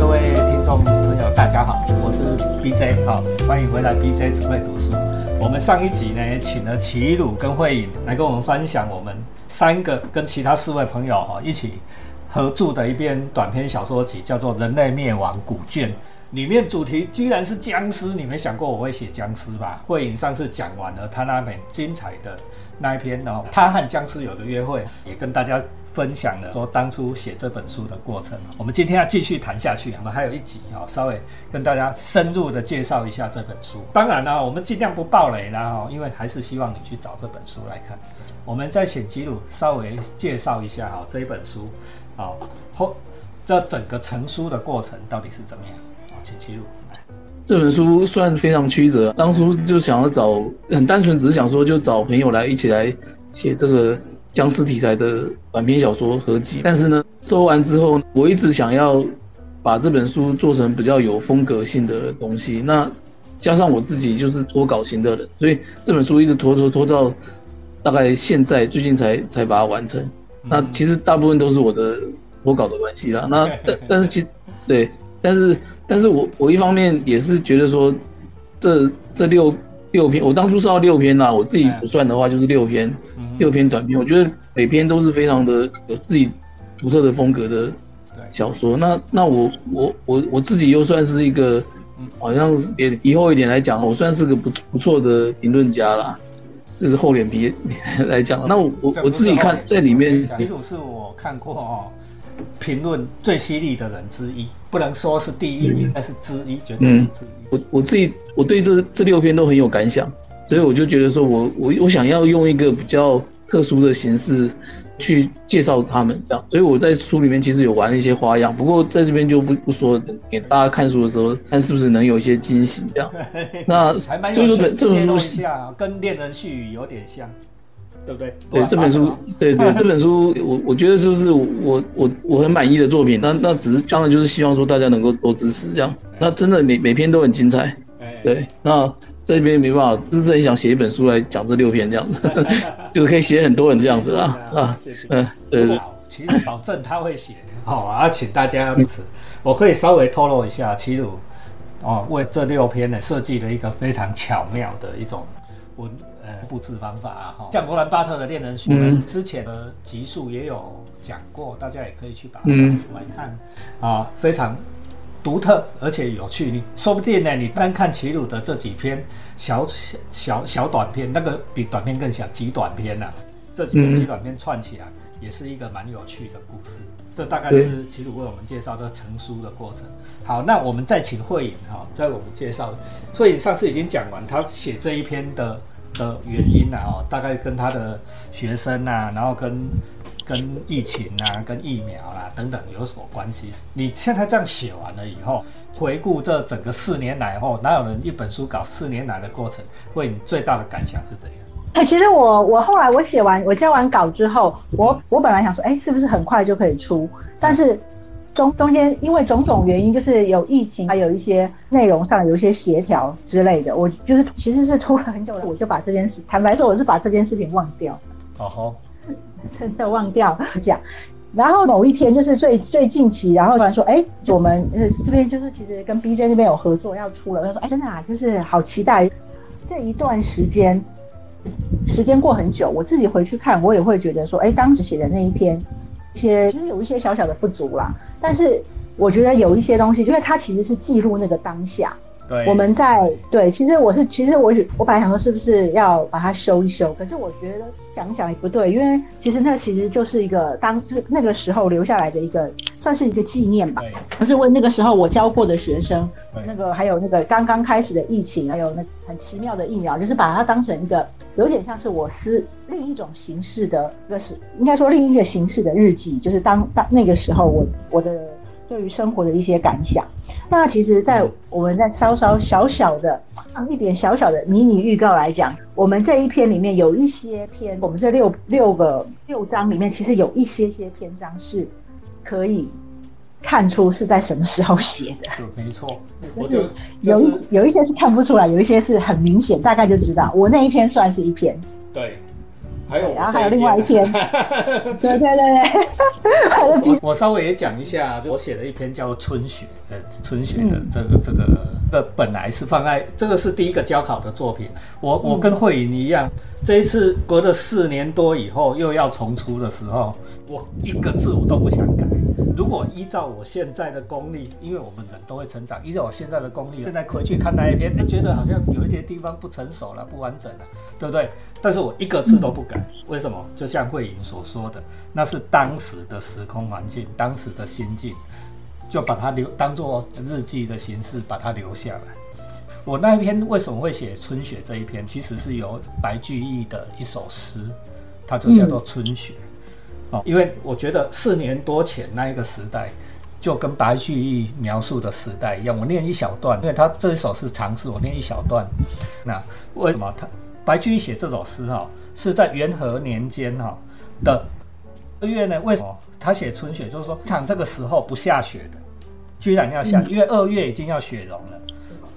各位听众朋友，大家好，我是 BJ，好，欢迎回来 BJ 只会读书。我们上一集呢，请了齐鲁跟慧颖来跟我们分享我们三个跟其他四位朋友哈一起合著的一篇短篇小说集，叫做《人类灭亡古卷》。里面主题居然是僵尸，你没想过我会写僵尸吧？慧颖上次讲完了他那本精彩的那一篇哦，他和僵尸有个约会，也跟大家分享了说当初写这本书的过程。我们今天要继续谈下去，我们还有一集哦，稍微跟大家深入的介绍一下这本书。当然呢，我们尽量不爆雷啦哦，因为还是希望你去找这本书来看。我们再请吉鲁稍微介绍一下哈这一本书，好后这整个成书的过程到底是怎么样？请记录。这本书算非常曲折，当初就想要找，很单纯，只是想说就找朋友来一起来写这个僵尸题材的短篇小说合集。但是呢，收完之后，我一直想要把这本书做成比较有风格性的东西。那加上我自己就是拖稿型的人，所以这本书一直拖拖拖到大概现在最近才才把它完成。那其实大部分都是我的我搞的关系啦。那 但但是其对。但是，但是我我一方面也是觉得说，这这六六篇，我当初是要六篇啦，我自己不算的话就是六篇，六篇短篇，我觉得每篇都是非常的有自己独特的风格的小说。那那我我我我自己又算是一个，好像也以后一点来讲，我算是个不不错的评论家啦，这是厚脸皮 来讲。那我我我自己看在里面，李鲁是我看过哦。评论最犀利的人之一，不能说是第一名，但是之一，绝对是之一。我我自己，我对这这六篇都很有感想，所以我就觉得说，我我我想要用一个比较特殊的形式去介绍他们，这样。所以我在书里面其实有玩了一些花样，不过在这边就不不说，给大家看书的时候看是不是能有一些惊喜，这样。那所以说这本书像跟《恋人絮语》有点像。对不对？对这本书，对对 这本书，我我觉得就是我我我很满意的作品。那那只是当然就是希望说大家能够多支持这样。那真的每每篇都很精彩。对，那这边没办法，就是很想写一本书来讲这六篇这样子，就是可以写很多人这样子啊啊嗯对。齐鲁保证他会写好啊，请大家支持。我可以稍微透露一下，齐鲁哦为这六篇呢设计了一个非常巧妙的一种文呃。布置方法啊，哈，像罗兰巴特的《恋人絮语》之前的集数也有讲过，大家也可以去把它拿出来看啊，非常独特而且有趣。你说不定呢，你单看齐鲁的这几篇小小小短篇，那个比短篇更小，极短篇呐，这几个极短篇串起来也是一个蛮有趣的故事。这大概是齐鲁为我们介绍这成书的过程。好，那我们再请慧颖哈，在我们介绍，慧颖上次已经讲完，他写这一篇的。的原因啊，哦，大概跟他的学生啊，然后跟跟疫情啊，跟疫苗啦等等有所关系。你现在这样写完了以后，回顾这整个四年来后，哪有人一本书搞四年来的过程？会你最大的感想是怎样？哎，其实我我后来我写完我交完稿之后，我我本来想说，哎，是不是很快就可以出？但是。中中间因为种种原因，就是有疫情，还有一些内容上有一些协调之类的，我就是其实是拖了很久，我就把这件事，坦白说，我是把这件事情忘掉。哦吼，真的忘掉讲。然后某一天就是最最近期，然后突然说，哎，我们呃这边就是其实跟 BJ 那边有合作要出了，他说，哎，真的啊，就是好期待。这一段时间，时间过很久，我自己回去看，我也会觉得说，哎，当时写的那一篇。一些其实有一些小小的不足啦，但是我觉得有一些东西，因为它其实是记录那个当下。对，我们在对，其实我是其实我我本来想说是不是要把它修一修，可是我觉得想想也不对，因为其实那其实就是一个当就是那个时候留下来的一个算是一个纪念吧。可是问那个时候我教过的学生，那个还有那个刚刚开始的疫情，还有那很奇妙的疫苗，就是把它当成一个。有点像是我私另一种形式的，一个是应该说另一个形式的日记，就是当当那个时候我我的对于生活的一些感想。那其实，在我们在稍稍小小的放一点小小的迷你预告来讲，我们这一篇里面有一些篇，我们这六六个六章里面，其实有一些些篇章是可以。看出是在什么时候写的？对，没错，就是有一有一些是看不出来，有一些是很明显，大概就知道。我那一篇算是一篇。对，还有我然后还有另外一篇，对对对对，我稍微也讲一下，就我写了一篇叫《春雪》呃，《春雪》的这个这个呃，本来是放在这个是第一个交考的作品。我我跟慧颖一样，这一次隔了四年多以后又要重出的时候，我一个字我都不想改。如果依照我现在的功力，因为我们人都会成长，依照我现在的功力，现在回去看那一篇，哎觉得好像有一些地方不成熟了、不完整了，对不对？但是我一个字都不改，为什么？就像慧莹所说的，那是当时的时空环境，当时的心境，就把它留当做日记的形式把它留下来。我那一篇为什么会写春雪这一篇？其实是由白居易的一首诗，它就叫做《春雪》。哦，因为我觉得四年多前那一个时代，就跟白居易描述的时代一样。我念一小段，因为他这一首是长诗，我念一小段。那为什么他白居易写这首诗哈、是在元和年间哈、的二月呢？为什么他写春雪？就是说，场这个时候不下雪的，居然要下，因为二月已经要雪融了。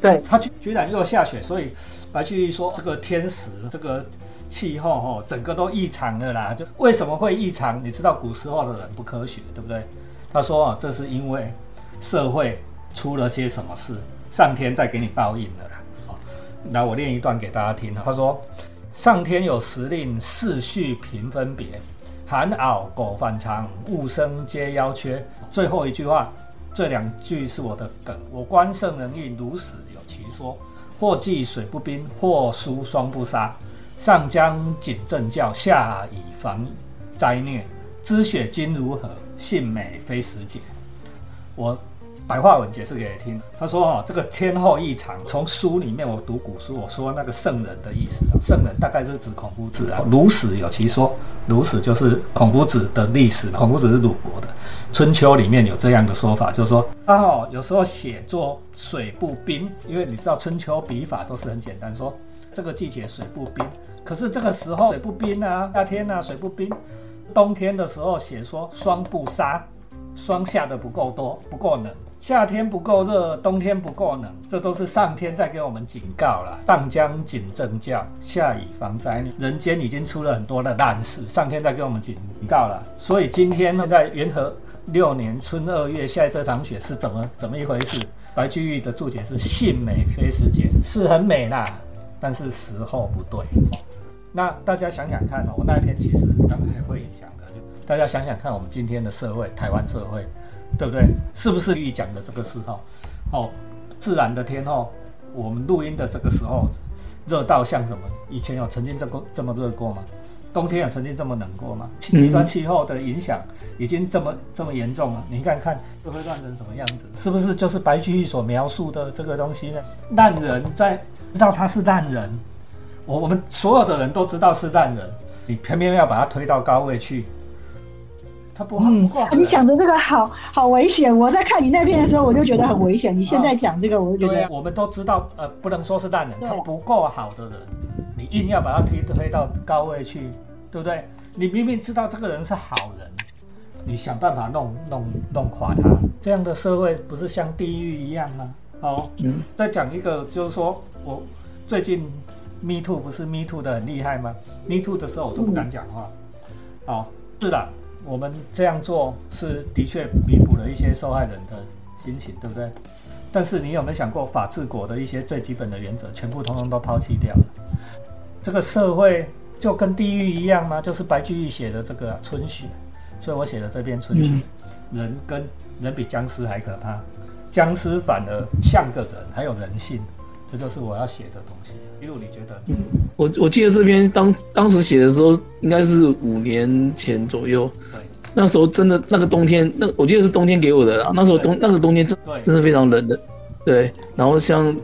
对，他居居然又下雪，所以白居易说这个天时、这个气候哦，整个都异常了啦。就为什么会异常？你知道古时候的人不科学，对不对？他说啊，这是因为社会出了些什么事，上天在给你报应了啦。好来，我念一段给大家听。他说：“上天有时令四序平分别，寒袄狗反常，物生皆夭缺。”最后一句话，这两句是我的梗。我观圣人意，如死有其说。或济水不冰，或疏霜不杀。上将谨正教，下以防灾孽。知雪今如何？信美非时节。我白话文解释给你听。他说：“哦，这个天后异常，从书里面我读古书，我说那个圣人的意思啊，圣人大概是指孔夫子啊。鲁史有其说，鲁史就是孔夫子的历史，孔夫子是鲁国的。春秋里面有这样的说法，就是说他哦，有时候写作水不冰，因为你知道春秋笔法都是很简单，说这个季节水不冰，可是这个时候水不冰啊，夏天啊水不冰，冬天的时候写说霜不杀，霜下的不够多，不够冷。夏天不够热，冬天不够冷，这都是上天在给我们警告了。上将谨正教，下雨防灾。人间已经出了很多的烂事，上天在给我们警告了。所以今天呢，在元和六年春二月下这场雪是怎么怎么一回事？白居易的注解是：信美非时节，是很美啦，但是时候不对。那大家想想看哦，我那一篇其实刚才会讲的，就大家想想看，我们今天的社会，台湾社会，对不对？是不是预讲的这个时候？哦，自然的天候，我们录音的这个时候，热到像什么？以前有曾经这么这么热过吗？冬天有曾经这么冷过吗？极端气候的影响已经这么这么严重了，你看看这会乱成什么样子？是不是就是白居易所描述的这个东西呢？烂人在知道他是烂人，我我们所有的人都知道是烂人，你偏偏要把他推到高位去，他不好嗯不好，你讲的这个好好危险。我在看你那篇的时候，我就觉得很危险。你现在讲这个，我就觉得，我们都知道，呃，不能说是烂人，他不够好的人，你硬要把他推推到高位去，对不对？你明明知道这个人是好人，你想办法弄弄弄垮他，这样的社会不是像地狱一样吗？哦，嗯，再讲一个，就是说我最近 Me Too 不是 Me Too 的很厉害吗？Me Too 的时候我都不敢讲话。哦，是的，我们这样做是的确弥补了一些受害人的心情，对不对？但是你有没有想过，法治国的一些最基本的原则，全部通通都抛弃掉了？这个社会就跟地狱一样吗？就是白居易写的这个啊春雪，所以我写的这篇春雪，人跟人比僵尸还可怕，僵尸反而像个人，还有人性，这就是我要写的东西。一路你觉得？嗯我我记得这篇当当时写的时候，应该是五年前左右。对那时候真的那个冬天，那我记得是冬天给我的啦。那时候冬那个冬天真对真的非常冷的，对。然后像，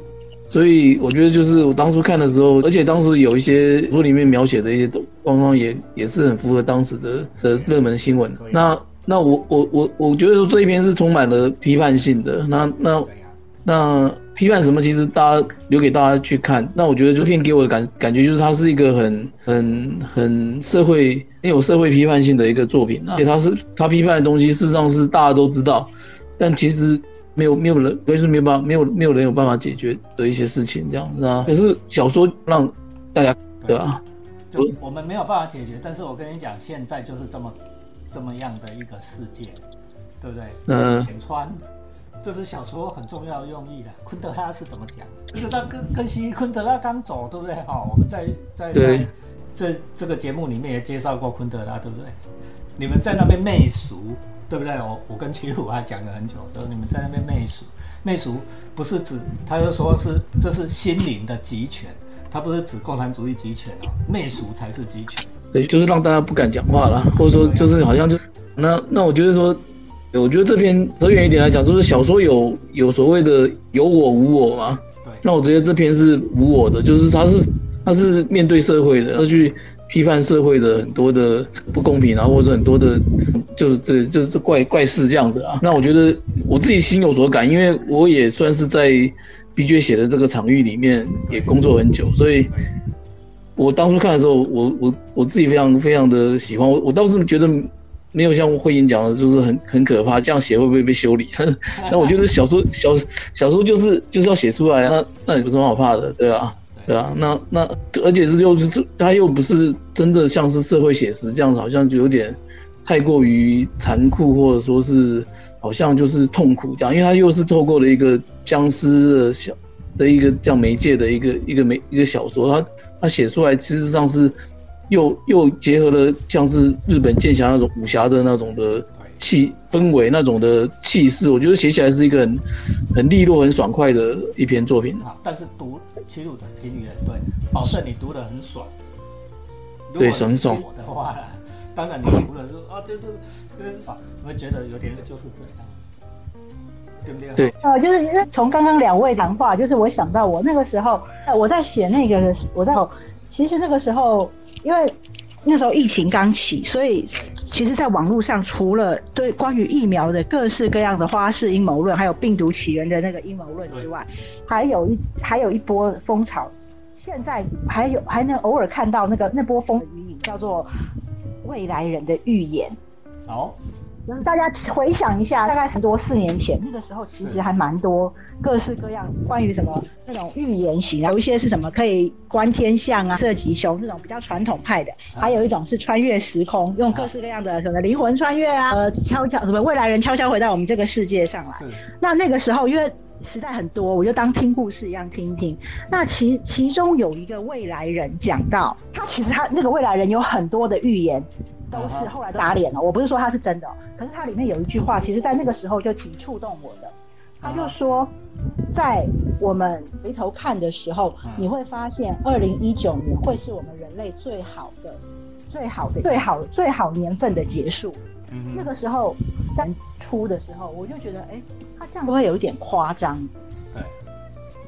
所以我觉得就是我当初看的时候，而且当时有一些书里面描写的一些东状况也也是很符合当时的的热门新闻。那那我我我我觉得说这一篇是充满了批判性的。那那那批判什么？其实大家留给大家去看。那我觉得这片给我的感感觉就是它是一个很很很社会很有社会批判性的一个作品啊，而且它是它批判的东西，事实上是大家都知道，但其实没有没有人，可以说没有办法，没有没有人有办法解决的一些事情这样子啊。可是小说让大家对吧？就我们没有办法解决。但是我跟你讲，现在就是这么这么样的一个世界，对不对？嗯，点穿，这是小说很重要的用意的。昆德拉是怎么讲？不知道跟跟西昆德拉刚走，对不对？好，我们在在在这这个节目里面也介绍过昆德拉，对不对？你们在那边媚俗，对不对？我我跟齐鲁还讲了很久，说你们在那边媚俗，媚俗不是指，他就说是这是心灵的集权，他不是指共产主义集权哦，媚俗才是集权。对，就是让大家不敢讲话了，或者说就是好像就那那我觉得说，我觉得这篇扯远一点来讲，就是小说有有所谓的有我无我嘛。对。那我觉得这篇是无我的，就是他是他是面对社会的，他去。批判社会的很多的不公平，然后或者很多的，就是对，就是怪怪事这样子啊。那我觉得我自己心有所感，因为我也算是在 B J 写的这个场域里面也工作很久，所以我当初看的时候，我我我自己非常非常的喜欢。我我倒是觉得没有像慧英讲的，就是很很可怕，这样写会不会被修理？那我觉得小说 小小说就是就是要写出来，那那有什么好怕的，对吧？对啊，那那而且是又是他又不是真的像是社会写实这样子，好像就有点太过于残酷，或者说是好像就是痛苦这样，因为他又是透过了一个僵尸的小的一个这样媒介的一个一个媒一个小说，他他写出来其实上是又又结合了像是日本剑侠那种武侠的那种的。气氛围那种的气势，我觉得写起来是一个很很利落、很爽快的一篇作品啊。但是读齐鲁的评语很对，保证你读的很爽。对，很爽的话，当然你读了说啊，就是就是啊，我会觉得有点就是这样，对不对？对，呃，就是因为从刚刚两位谈话，就是我想到我那个时候，我在写那个，我在其实那个时候，因为。那时候疫情刚起，所以其实，在网络上，除了对关于疫苗的各式各样的花式阴谋论，还有病毒起源的那个阴谋论之外，还有一还有一波风潮。现在还有还能偶尔看到那个那波风余影，叫做未来人的预言。好。大家回想一下，大概很多四年前，那个时候其实还蛮多各式各样关于什么那种预言型，有一些是什么可以观天象啊、射吉凶这种比较传统派的，还有一种是穿越时空，用各式各样的什么灵魂穿越啊，呃，悄悄什么未来人悄悄回到我们这个世界上来。那那个时候因为时代很多，我就当听故事一样听一听。那其其中有一个未来人讲到，他其实他那个未来人有很多的预言。都是后来打脸了。我不是说他是真的，可是他里面有一句话，其实在那个时候就挺触动我的。他就说，在我们回头看的时候，你会发现，二零一九年会是我们人类最好的、最好的、最好、最好年份的结束。那个时候在初的时候，我就觉得，哎，他这样会有一点夸张。对，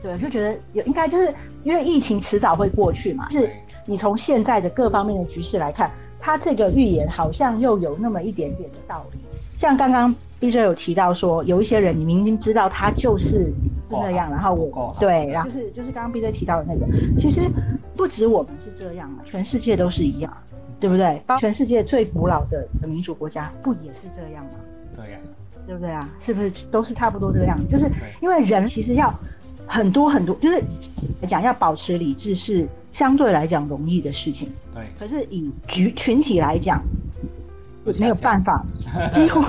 对，就觉得有应该就是因为疫情迟早会过去嘛。是你从现在的各方面的局势来看。他这个预言好像又有那么一点点的道理，像刚刚 B J 有提到说，有一些人你明明知道他就是那样，然后我对，然后就是就是刚刚 B J 提到的那个，其实不止我们是这样啊，全世界都是一样，对不对？包全世界最古老的民主国家不也是这样吗？对呀，对不对啊？是不是都是差不多这个样？就是因为人其实要很多很多，就是讲要保持理智是。相对来讲容易的事情，对。可是以局群体来讲，没有办法，几乎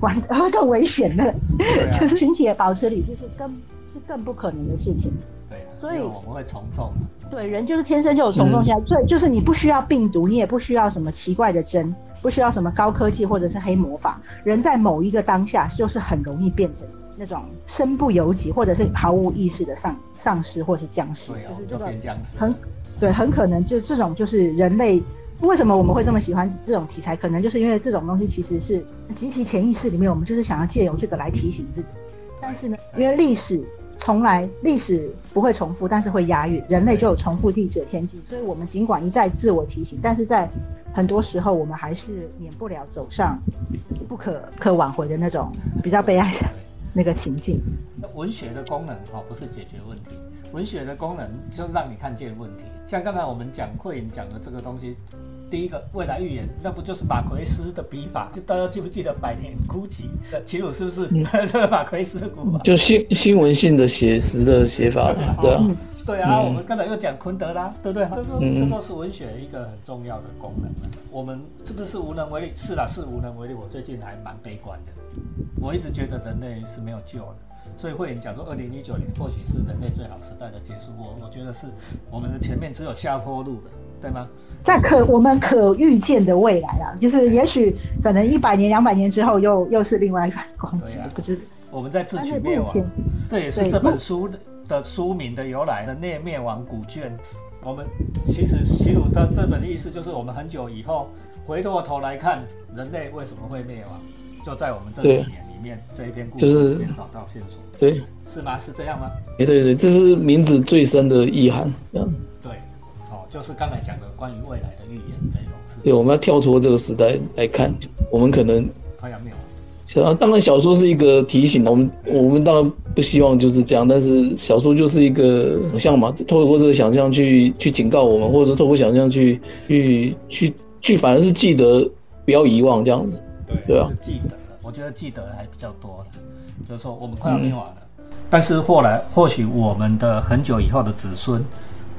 完 更危险的，就是群体的保持理智是更是更不可能的事情。对，所以我们会从众。对，人就是天生就有从众心，所以就是你不需要病毒，你也不需要什么奇怪的针，不需要什么高科技或者是黑魔法，人在某一个当下就是很容易变成那种身不由己或者是毫无意识的丧丧尸或是僵尸，就是这个很。对，很可能就这种就是人类为什么我们会这么喜欢这种题材？可能就是因为这种东西其实是集体潜意识里面，我们就是想要借由这个来提醒自己。但是呢，因为历史从来历史不会重复，但是会押韵，人类就有重复历史的天际。所以我们尽管一再自我提醒，但是在很多时候我们还是免不了走上不可可挽回的那种比较悲哀的那个情境。文学的功能哈，不是解决问题。文学的功能就是让你看见问题，像刚才我们讲慧颖讲的这个东西，第一个未来预言，那不就是马奎斯的笔法？就大家记不记得《百年孤寂》？齐鲁是不是 这个马奎斯的古法？就新新闻性的写实的写法，对啊。对啊，嗯我们刚才又讲昆德拉，对不对？这都嗯这都是文学一个很重要的功能。我们是不是无能为力？是啦，是无能为力。我最近还蛮悲观的，我一直觉得人类是没有救了。所以慧颖讲说，二零一九年或许是人类最好时代的结束。我我觉得是我们的前面只有下坡路了，对吗？在可我们可预见的未来啊，就是也许可能一百年、两百年之后又又是另外一番光景不知。我们在自取灭亡这也是对这本书的书名的由来。人类灭亡古卷，我们其实齐鲁的这本的意思就是，我们很久以后回过头来看，人类为什么会灭亡，就在我们这几年里面这一篇故就是事里面找到线索，对，是吗？是这样吗？对对对，这是名字最深的意涵。这样，对，哦，就是刚才讲的关于未来的预言这种事对，我们要跳脱这个时代来看，我们可能快要灭亡。小当然小说是一个提醒，我们我们当然不希望就是这样，但是小说就是一个想象嘛，透过这个想象去去警告我们，或者透过想象去去去去，反而是记得不要遗忘这样子。对，对啊记得了。我觉得记得还比较多的，就是说我们快要灭亡了，但是后来或许我们的很久以后的子孙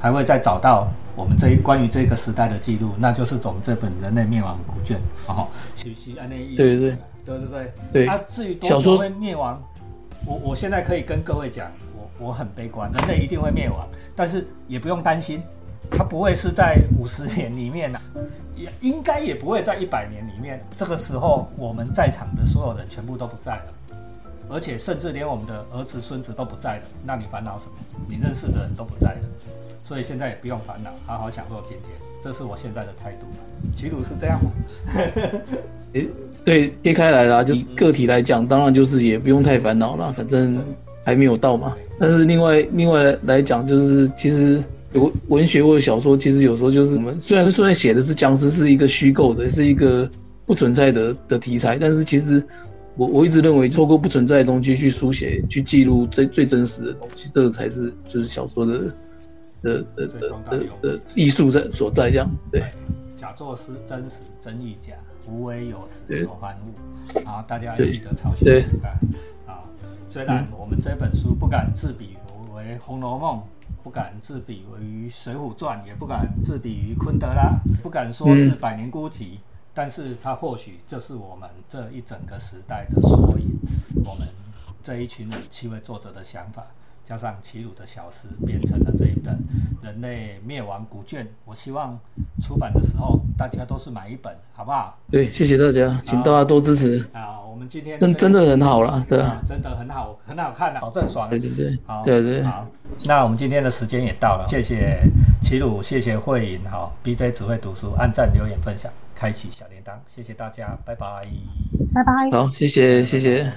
还会再找到我们这一关于这个时代的记录，那就是我们这本《人类灭亡古卷》哦，是不是按那意思？对对对对对对。啊，至于多说久会灭亡，我我现在可以跟各位讲，我我很悲观，人类一定会灭亡，但是也不用担心。它不会是在五十年里面呐、也应该也不会在一百年里面。这个时候，我们在场的所有人全部都不在了，而且甚至连我们的儿子、孙子都不在了。那你烦恼什么？你认识的人都不在了，所以现在也不用烦恼，好好享受今天。这是我现在的态度。齐鲁是这样吗？诶，对，切开来啦，就以个体来讲，当然就是也不用太烦恼了，反正还没有到嘛。但是另外另外来来讲，就是其实有文学或者小说，其实有时候就是我们虽然虽然写的是僵尸，是一个虚构的，是一个不存在的的题材，但是其实我我一直认为，透过不存在的东西去书写、去记录最最真实的东西，这个才是就是小说的的的最的的的艺术在所在，这样对。假作是真实真亦假，无为有时有还物。啊，大家要记得抄袭对习惯啊。虽然我们这本书不敢自比为《红楼梦》，不敢自比于《水浒传》，也不敢自比于昆德拉，不敢说是百年孤寂，但是它或许就是我们这一整个时代的缩影，我们这一群人七位作者的想法。加上齐鲁的小诗，编成了这一本《人类灭亡古卷》。我希望出版的时候，大家都是买一本，好不好？对，谢谢大家，请大家多支持，啊，我们今天真真的很好了，对啊，啊，真的很好，很好看的、保证爽。对对对好，对对好，那我们今天的时间也到了，谢谢齐鲁，谢谢慧颖，好，BJ 只会读书，按赞、留言、分享，开启小铃铛，谢谢大家，拜拜。拜拜。好，谢谢谢谢。